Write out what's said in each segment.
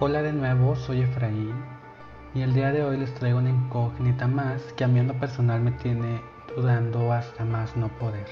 Hola de nuevo, soy Efraín y el día de hoy les traigo una incógnita más que a mí en lo personal me tiene dudando hasta más no poder.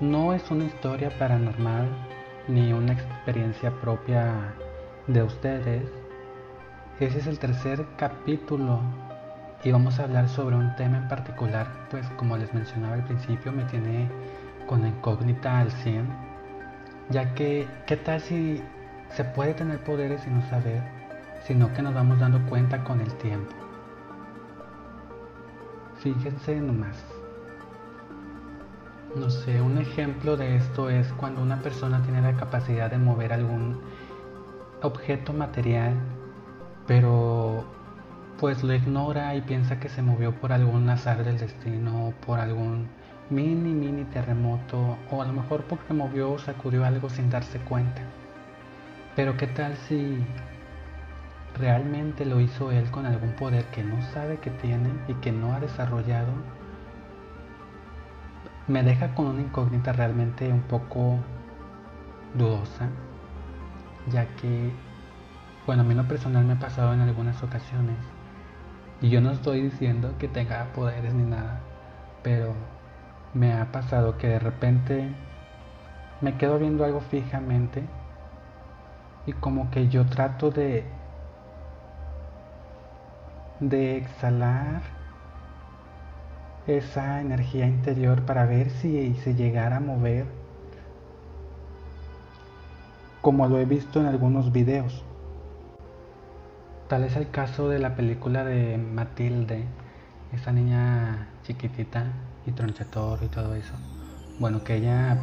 No es una historia paranormal ni una experiencia propia de ustedes. Ese es el tercer capítulo y vamos a hablar sobre un tema en particular, pues como les mencionaba al principio me tiene con la incógnita al 100, ya que ¿qué tal si se puede tener poderes y no saber, sino que nos vamos dando cuenta con el tiempo. Fíjense nomás. No sé, un ejemplo de esto es cuando una persona tiene la capacidad de mover algún objeto material, pero pues lo ignora y piensa que se movió por algún azar del destino, por algún mini, mini terremoto, o a lo mejor porque movió o sacudió algo sin darse cuenta. Pero ¿qué tal si realmente lo hizo él con algún poder que no sabe que tiene y que no ha desarrollado? Me deja con una incógnita realmente un poco dudosa, ya que, bueno, a mí lo personal me ha pasado en algunas ocasiones, y yo no estoy diciendo que tenga poderes ni nada, pero me ha pasado que de repente me quedo viendo algo fijamente y como que yo trato de de exhalar esa energía interior para ver si se llegara a mover como lo he visto en algunos videos. Tal es el caso de la película de Matilde, esa niña chiquitita y tronchator y todo eso. Bueno, que ella,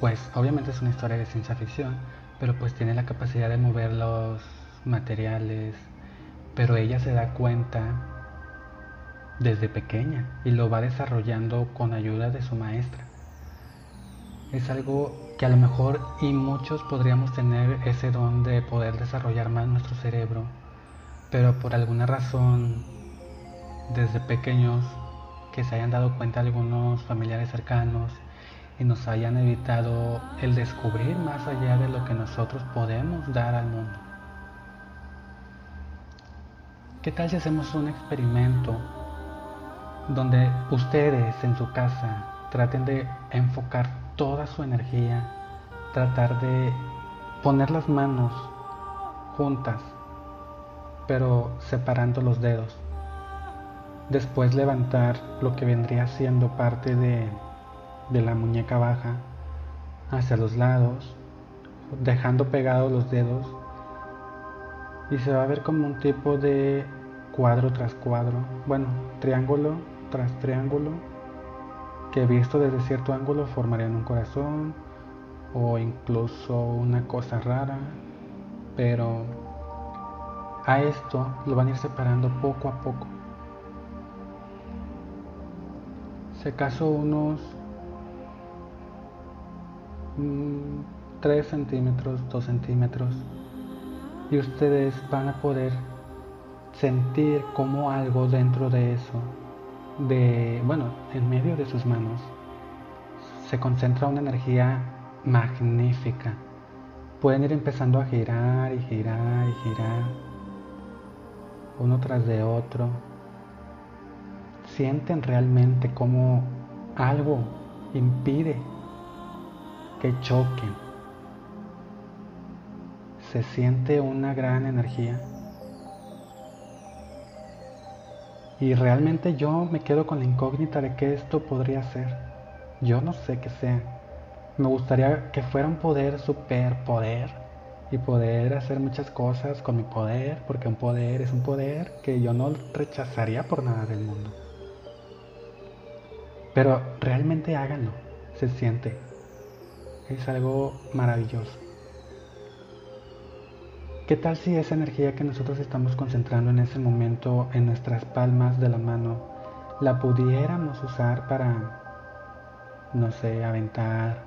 pues obviamente es una historia de ciencia ficción, pero pues tiene la capacidad de mover los materiales, pero ella se da cuenta desde pequeña y lo va desarrollando con ayuda de su maestra. Es algo que a lo mejor y muchos podríamos tener ese don de poder desarrollar más nuestro cerebro, pero por alguna razón desde pequeños que se hayan dado cuenta algunos familiares cercanos y nos hayan evitado el descubrir más allá de lo que nosotros podemos dar al mundo. ¿Qué tal si hacemos un experimento donde ustedes en su casa traten de enfocar toda su energía, tratar de poner las manos juntas, pero separando los dedos? Después levantar lo que vendría siendo parte de de la muñeca baja hacia los lados, dejando pegados los dedos. Y se va a ver como un tipo de cuadro tras cuadro, bueno, triángulo tras triángulo, que visto desde cierto ángulo formarían un corazón o incluso una cosa rara, pero a esto lo van a ir separando poco a poco. Se acaso unos 3 centímetros, 2 centímetros y ustedes van a poder sentir como algo dentro de eso, de, bueno, en medio de sus manos, se concentra una energía magnífica. Pueden ir empezando a girar y girar y girar, uno tras de otro. Sienten realmente como algo impide que choquen. Se siente una gran energía. Y realmente yo me quedo con la incógnita de qué esto podría ser. Yo no sé qué sea. Me gustaría que fuera un poder, super poder, y poder hacer muchas cosas con mi poder, porque un poder es un poder que yo no rechazaría por nada del mundo. Pero realmente háganlo, se siente es algo maravilloso. ¿Qué tal si esa energía que nosotros estamos concentrando en ese momento en nuestras palmas de la mano la pudiéramos usar para, no sé, aventar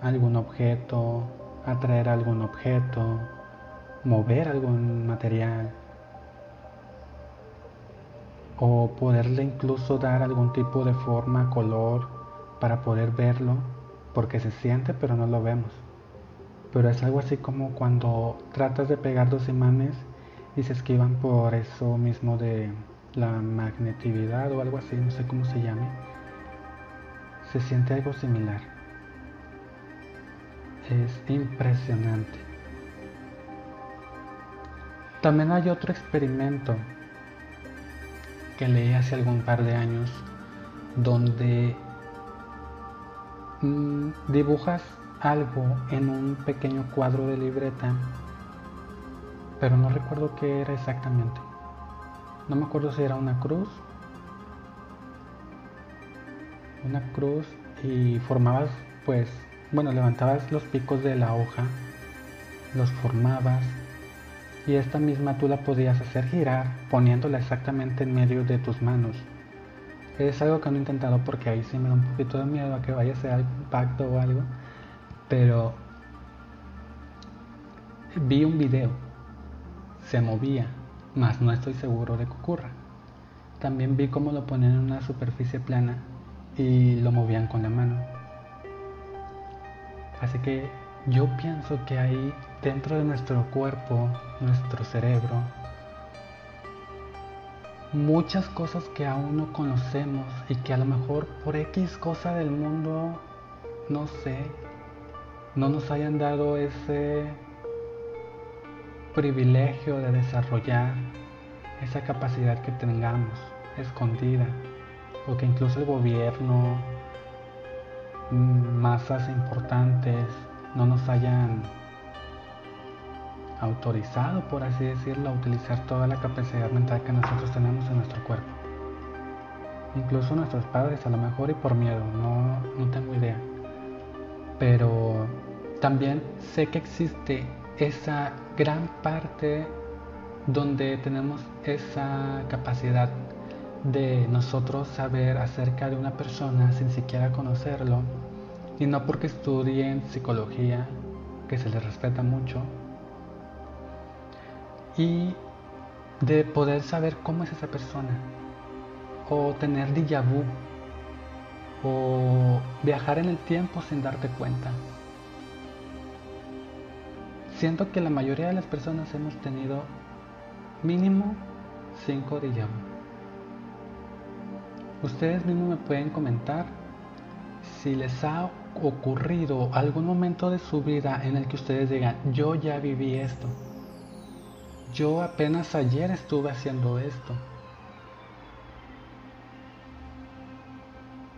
algún objeto, atraer algún objeto mover algún material o poderle incluso dar algún tipo de forma, color para poder verlo, porque se siente pero no lo vemos. Pero es algo así como cuando tratas de pegar dos imanes y se esquivan por eso mismo de la magnetividad o algo así, no sé cómo se llame. Se siente algo similar. Es impresionante. También hay otro experimento que leí hace algún par de años donde mm, dibujas algo en un pequeño cuadro de libreta, pero no recuerdo qué era exactamente. No me acuerdo si era una cruz. Una cruz y formabas, pues, bueno, levantabas los picos de la hoja, los formabas y esta misma tú la podías hacer girar poniéndola exactamente en medio de tus manos. Es algo que no he intentado porque ahí sí me da un poquito de miedo a que vaya a ser algún impacto o algo, pero vi un video, se movía, mas no estoy seguro de que ocurra. También vi cómo lo ponían en una superficie plana y lo movían con la mano. Así que yo pienso que hay dentro de nuestro cuerpo, nuestro cerebro, muchas cosas que aún no conocemos y que a lo mejor por X cosa del mundo, no sé, no nos hayan dado ese privilegio de desarrollar esa capacidad que tengamos escondida o que incluso el gobierno, mm, masas importantes, no nos hayan autorizado, por así decirlo, a utilizar toda la capacidad mental que nosotros tenemos en nuestro cuerpo. Incluso nuestros padres a lo mejor y por miedo, no, no tengo idea. Pero también sé que existe esa gran parte donde tenemos esa capacidad de nosotros saber acerca de una persona sin siquiera conocerlo y no porque estudien psicología, que se les respeta mucho, y de poder saber cómo es esa persona, o tener déjà vu, o viajar en el tiempo sin darte cuenta. Siento que la mayoría de las personas hemos tenido mínimo 5 déjà. Ustedes mismos me pueden comentar si les ha ocurrido algún momento de su vida en el que ustedes digan, yo ya viví esto. Yo apenas ayer estuve haciendo esto.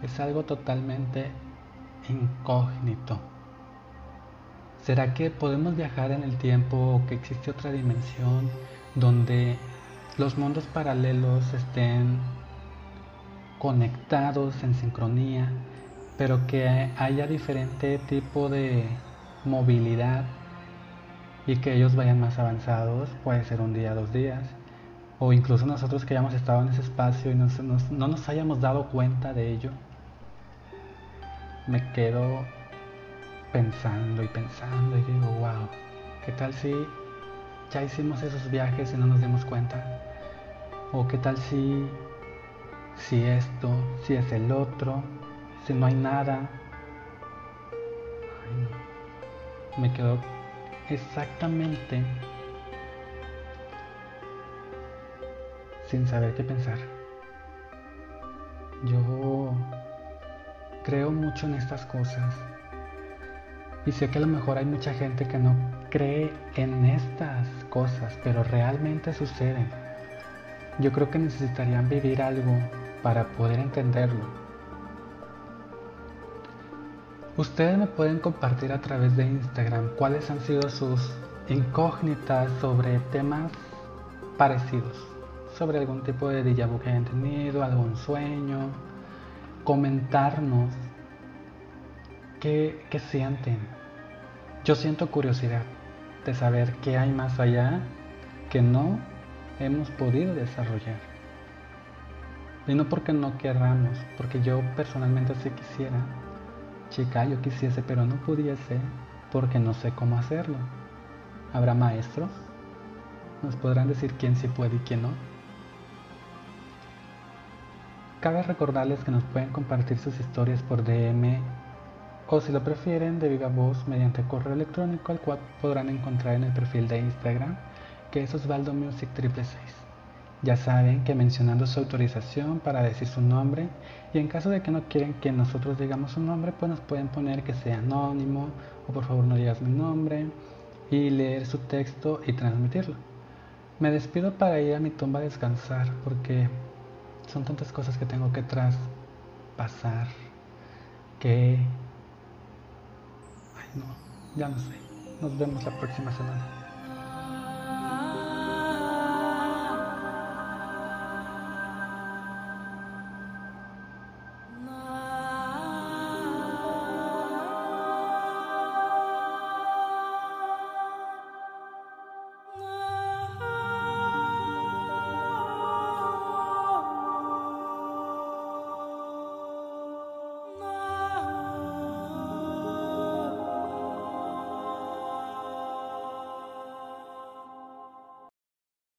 Es algo totalmente incógnito. ¿Será que podemos viajar en el tiempo o que existe otra dimensión donde los mundos paralelos estén conectados en sincronía pero que haya diferente tipo de movilidad y que ellos vayan más avanzados, puede ser un día, dos días, o incluso nosotros que hayamos estado en ese espacio y no nos hayamos dado cuenta de ello. Me quedo pensando y pensando y digo, wow, ¿qué tal si ya hicimos esos viajes y no nos dimos cuenta? ¿O qué tal si, si esto, si es el otro, si no hay nada. Me quedo exactamente sin saber qué pensar. Yo creo mucho en estas cosas y sé que a lo mejor hay mucha gente que no cree en estas cosas, pero realmente suceden. Yo creo que necesitarían vivir algo para poder entenderlo. Ustedes me pueden compartir a través de Instagram cuáles han sido sus incógnitas sobre temas parecidos, sobre algún tipo de déjà que hayan tenido, algún sueño, comentarnos qué, qué sienten. Yo siento curiosidad de saber qué hay más allá que no hemos podido desarrollar. Y no porque no querramos, porque yo personalmente sí quisiera Chica, yo quisiese, pero no pudiese porque no sé cómo hacerlo. ¿Habrá maestros? nos podrán decir quién sí puede y quién no. Cabe recordarles que nos pueden compartir sus historias por DM o si lo prefieren de viva voz mediante correo electrónico al cual podrán encontrar en el perfil de Instagram que es Osvaldo Music 666. Ya saben que mencionando su autorización para decir su nombre y en caso de que no quieren que nosotros digamos su nombre pues nos pueden poner que sea anónimo o por favor no digas mi nombre y leer su texto y transmitirlo. Me despido para ir a mi tumba a descansar porque son tantas cosas que tengo que traspasar que... No, ya no sé. Nos vemos la próxima semana.